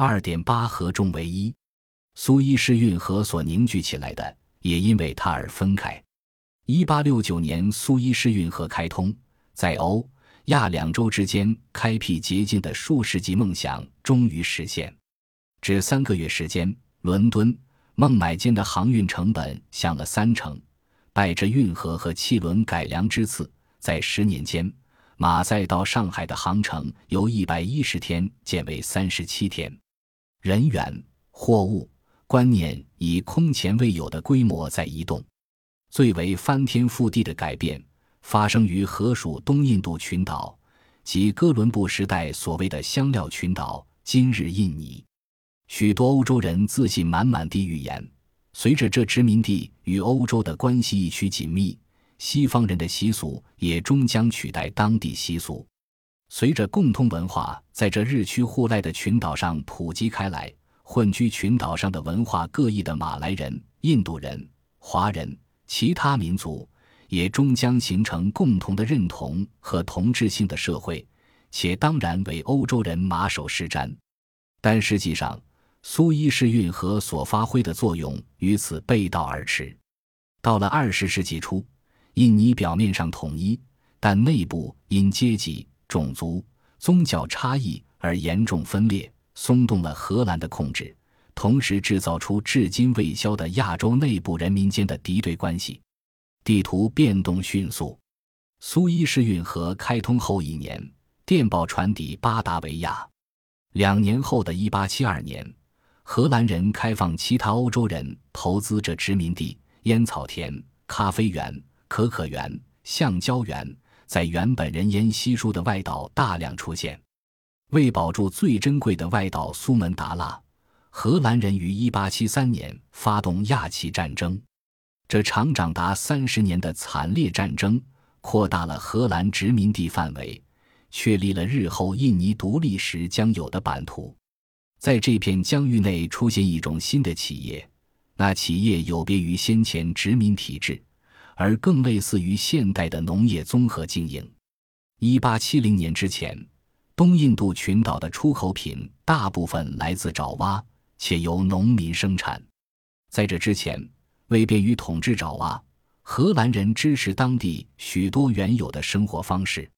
二点八合众为一。苏伊士运河所凝聚起来的，也因为它而分开。一八六九年，苏伊士运河开通，在欧亚两洲之间开辟捷径的数世纪梦想终于实现。只三个月时间，伦敦、孟买间的航运成本降了三成，拜着运河和汽轮改良之赐，在十年间。马赛到上海的航程由一百一十天减为三十七天，人员、货物、观念以空前未有的规模在移动。最为翻天覆地的改变发生于河属东印度群岛及哥伦布时代所谓的香料群岛（今日印尼）。许多欧洲人自信满满地预言，随着这殖民地与欧洲的关系愈趋紧密。西方人的习俗也终将取代当地习俗。随着共通文化在这日趋互赖的群岛上普及开来，混居群岛上的文化各异的马来人、印度人、华人、其他民族，也终将形成共同的认同和同质性的社会，且当然为欧洲人马首是瞻。但实际上，苏伊士运河所发挥的作用与此背道而驰。到了二十世纪初。印尼表面上统一，但内部因阶级、种族、宗教差异而严重分裂，松动了荷兰的控制，同时制造出至今未消的亚洲内部人民间的敌对关系。地图变动迅速。苏伊士运河开通后一年，电报传抵巴达维亚。两年后的一八七二年，荷兰人开放其他欧洲人投资这殖民地，烟草田、咖啡园。可可园、橡胶园在原本人烟稀疏的外岛大量出现。为保住最珍贵的外岛苏门答腊，荷兰人于1873年发动亚契战争。这场长达三十年的惨烈战争，扩大了荷兰殖民地范围，确立了日后印尼独立时将有的版图。在这片疆域内出现一种新的企业，那企业有别于先前殖民体制。而更类似于现代的农业综合经营。一八七零年之前，东印度群岛的出口品大部分来自爪哇，且由农民生产。在这之前，为便于统治爪哇，荷兰人支持当地许多原有的生活方式。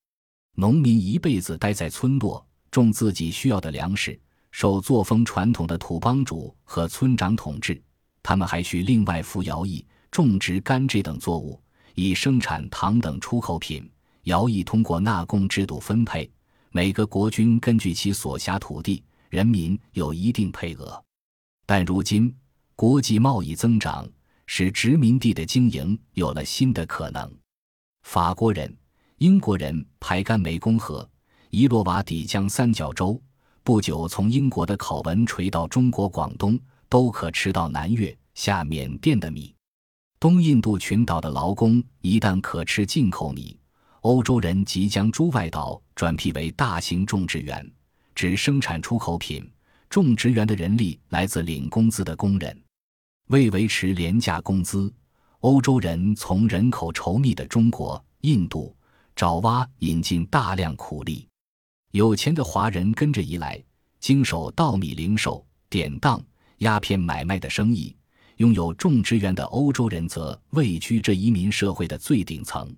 农民一辈子待在村落，种自己需要的粮食，受作风传统的土帮主和村长统治。他们还需另外服徭役。种植甘蔗等作物，以生产糖等出口品。徭役通过纳贡制度分配，每个国君根据其所辖土地、人民有一定配额。但如今国际贸易增长，使殖民地的经营有了新的可能。法国人、英国人排干湄公河、伊洛瓦底江三角洲，不久从英国的考文垂到中国广东，都可吃到南越、下缅甸的米。东印度群岛的劳工一旦可吃进口米，欧洲人即将诸外岛转辟为大型种植园，只生产出口品。种植园的人力来自领工资的工人。为维持廉价工资，欧洲人从人口稠密的中国、印度、爪哇引进大量苦力。有钱的华人跟着一来，经手稻米零售、典当、鸦片买卖的生意。拥有种植园的欧洲人则位居这移民社会的最顶层。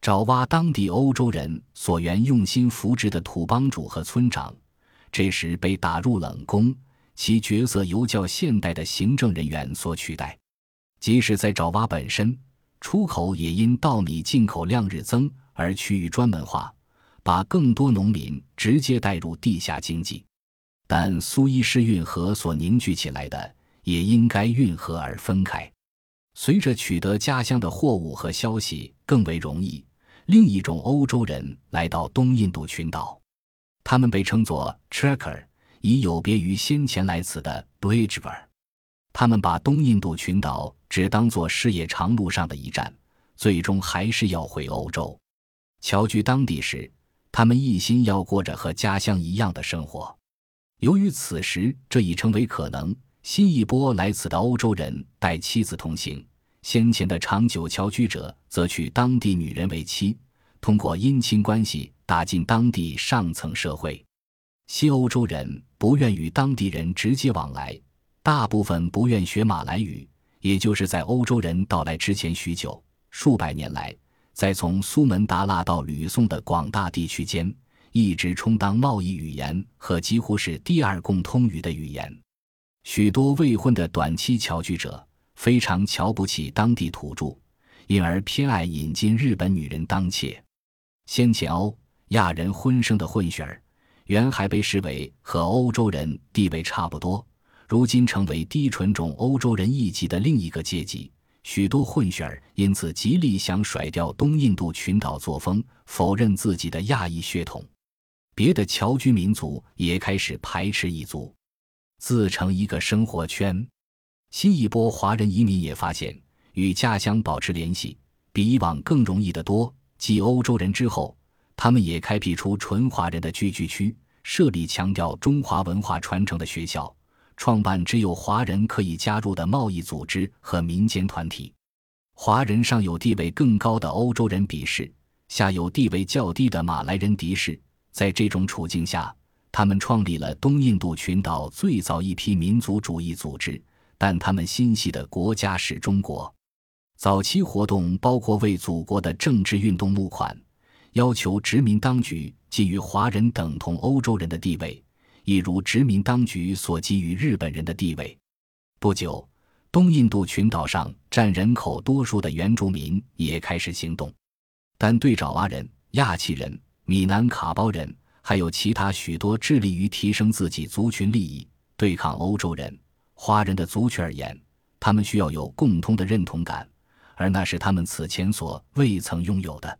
爪哇当地欧洲人所原用心扶植的土帮主和村长，这时被打入冷宫，其角色由较现代的行政人员所取代。即使在爪哇本身，出口也因稻米进口量日增而趋于专门化，把更多农民直接带入地下经济。但苏伊士运河所凝聚起来的。也应该运河而分开。随着取得家乡的货物和消息更为容易，另一种欧洲人来到东印度群岛，他们被称作 Tracker，以有别于先前来此的 Bridger。他们把东印度群岛只当作事业长路上的一站，最终还是要回欧洲。侨居当地时，他们一心要过着和家乡一样的生活。由于此时这已成为可能。新一波来此的欧洲人带妻子同行，先前的长久侨居者则娶当地女人为妻，通过姻亲关系打进当地上层社会。西欧洲人不愿与当地人直接往来，大部分不愿学马来语，也就是在欧洲人到来之前许久，数百年来，在从苏门答腊到吕宋的广大地区间，一直充当贸易语言和几乎是第二共通语的语言。许多未婚的短期侨居者非常瞧不起当地土著，因而偏爱引进日本女人当妾。先前欧亚人婚生的混血儿。原还被视为和欧洲人地位差不多，如今成为低纯种欧洲人一级的另一个阶级。许多混血儿因此极力想甩掉东印度群岛作风，否认自己的亚裔血统。别的侨居民族也开始排斥异族，自成一个生活圈。新一波华人移民也发现，与家乡保持联系比以往更容易得多。继欧洲人之后。他们也开辟出纯华人的聚居区，设立强调中华文化传承的学校，创办只有华人可以加入的贸易组织和民间团体。华人上有地位更高的欧洲人鄙视，下有地位较低的马来人敌视。在这种处境下，他们创立了东印度群岛最早一批民族主义组织，但他们心系的国家是中国。早期活动包括为祖国的政治运动募款。要求殖民当局给予华人等同欧洲人的地位，一如殖民当局所给予日本人的地位。不久，东印度群岛上占人口多数的原住民也开始行动，但对爪哇人、亚契人、米南卡包人，还有其他许多致力于提升自己族群利益、对抗欧洲人、华人的族群而言，他们需要有共通的认同感，而那是他们此前所未曾拥有的。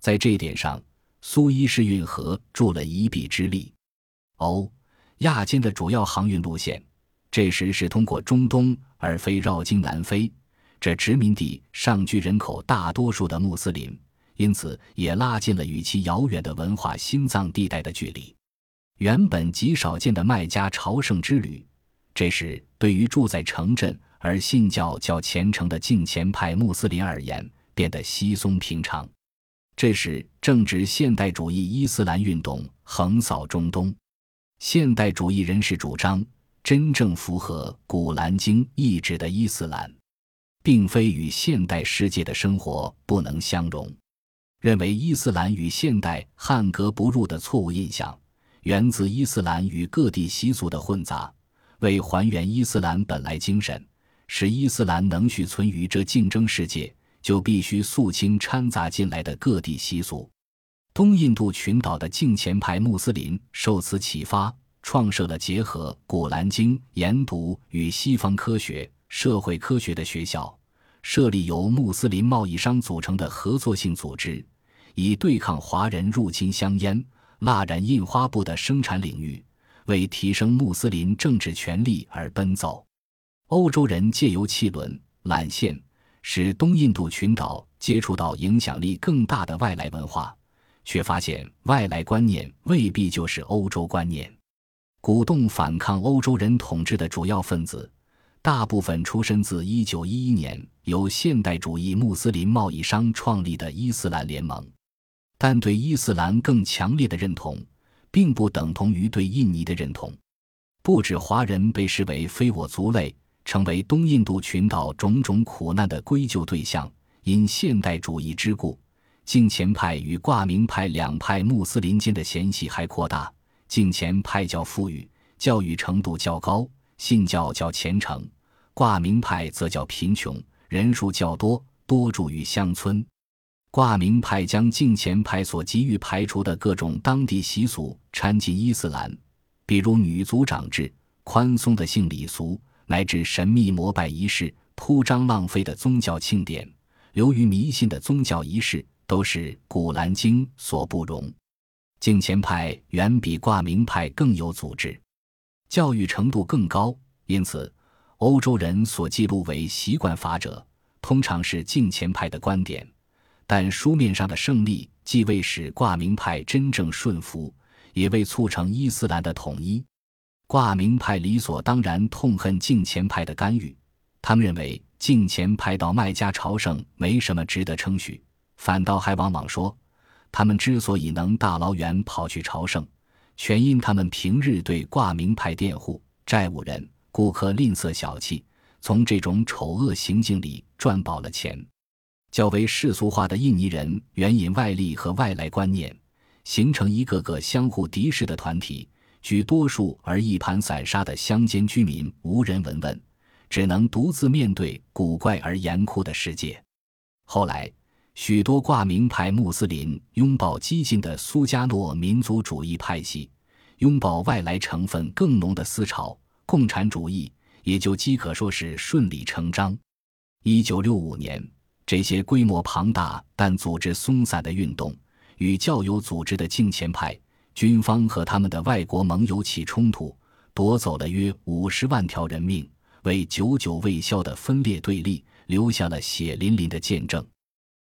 在这一点上，苏伊士运河助了一臂之力。欧亚间的主要航运路线，这时是通过中东，而非绕经南非。这殖民地上居人口大多数的穆斯林，因此也拉近了与其遥远的文化心脏地带的距离。原本极少见的麦加朝圣之旅，这时对于住在城镇而信教较虔诚的近前派穆斯林而言，变得稀松平常。这时正值现代主义伊斯兰运动横扫中东，现代主义人士主张，真正符合《古兰经》意志的伊斯兰，并非与现代世界的生活不能相容。认为伊斯兰与现代汉格不入的错误印象，源自伊斯兰与各地习俗的混杂。为还原伊斯兰本来精神，使伊斯兰能续存于这竞争世界。就必须肃清掺杂进来的各地习俗。东印度群岛的敬虔派穆斯林受此启发，创设了结合《古兰经》研读与西方科学、社会科学的学校，设立由穆斯林贸易商组成的合作性组织，以对抗华人入侵香烟、蜡染印花布的生产领域，为提升穆斯林政治权利而奔走。欧洲人借由汽轮、缆线。使东印度群岛接触到影响力更大的外来文化，却发现外来观念未必就是欧洲观念。鼓动反抗欧洲人统治的主要分子，大部分出身自1911年由现代主义穆斯林贸易商创立的伊斯兰联盟。但对伊斯兰更强烈的认同，并不等同于对印尼的认同。不止华人被视为非我族类。成为东印度群岛种种苦难的归咎对象。因现代主义之故，敬虔派与挂名派两派穆斯林间的嫌隙还扩大。敬虔派较富裕，教育程度较高，信教较虔诚；挂名派则较贫穷，人数较多，多住于乡村。挂名派将敬虔派所急于排除的各种当地习俗掺进伊斯兰，比如女族长制、宽松的性礼俗。乃至神秘膜拜仪式、铺张浪费的宗教庆典、流于迷信的宗教仪式，都是《古兰经》所不容。敬虔派远比挂名派更有组织，教育程度更高，因此欧洲人所记录为习惯法者，通常是敬虔派的观点。但书面上的胜利，既未使挂名派真正顺服，也未促成伊斯兰的统一。挂名派理所当然痛恨敬虔派的干预，他们认为敬虔派到麦加朝圣没什么值得称许，反倒还往往说，他们之所以能大老远跑去朝圣，全因他们平日对挂名派佃户、债务人、顾客吝啬小气，从这种丑恶行径里赚饱了钱。较为世俗化的印尼人援引外力和外来观念，形成一个个相互敌视的团体。居多数而一盘散沙的乡间居民无人闻问，只能独自面对古怪而严酷的世界。后来，许多挂名牌穆斯林拥抱激进的苏加诺民族主义派系，拥抱外来成分更浓的思潮，共产主义也就饥可说是顺理成章。一九六五年，这些规模庞大但组织松散的运动与较有组织的敬前派。军方和他们的外国盟友起冲突，夺走了约五十万条人命，为久久未消的分裂对立留下了血淋淋的见证。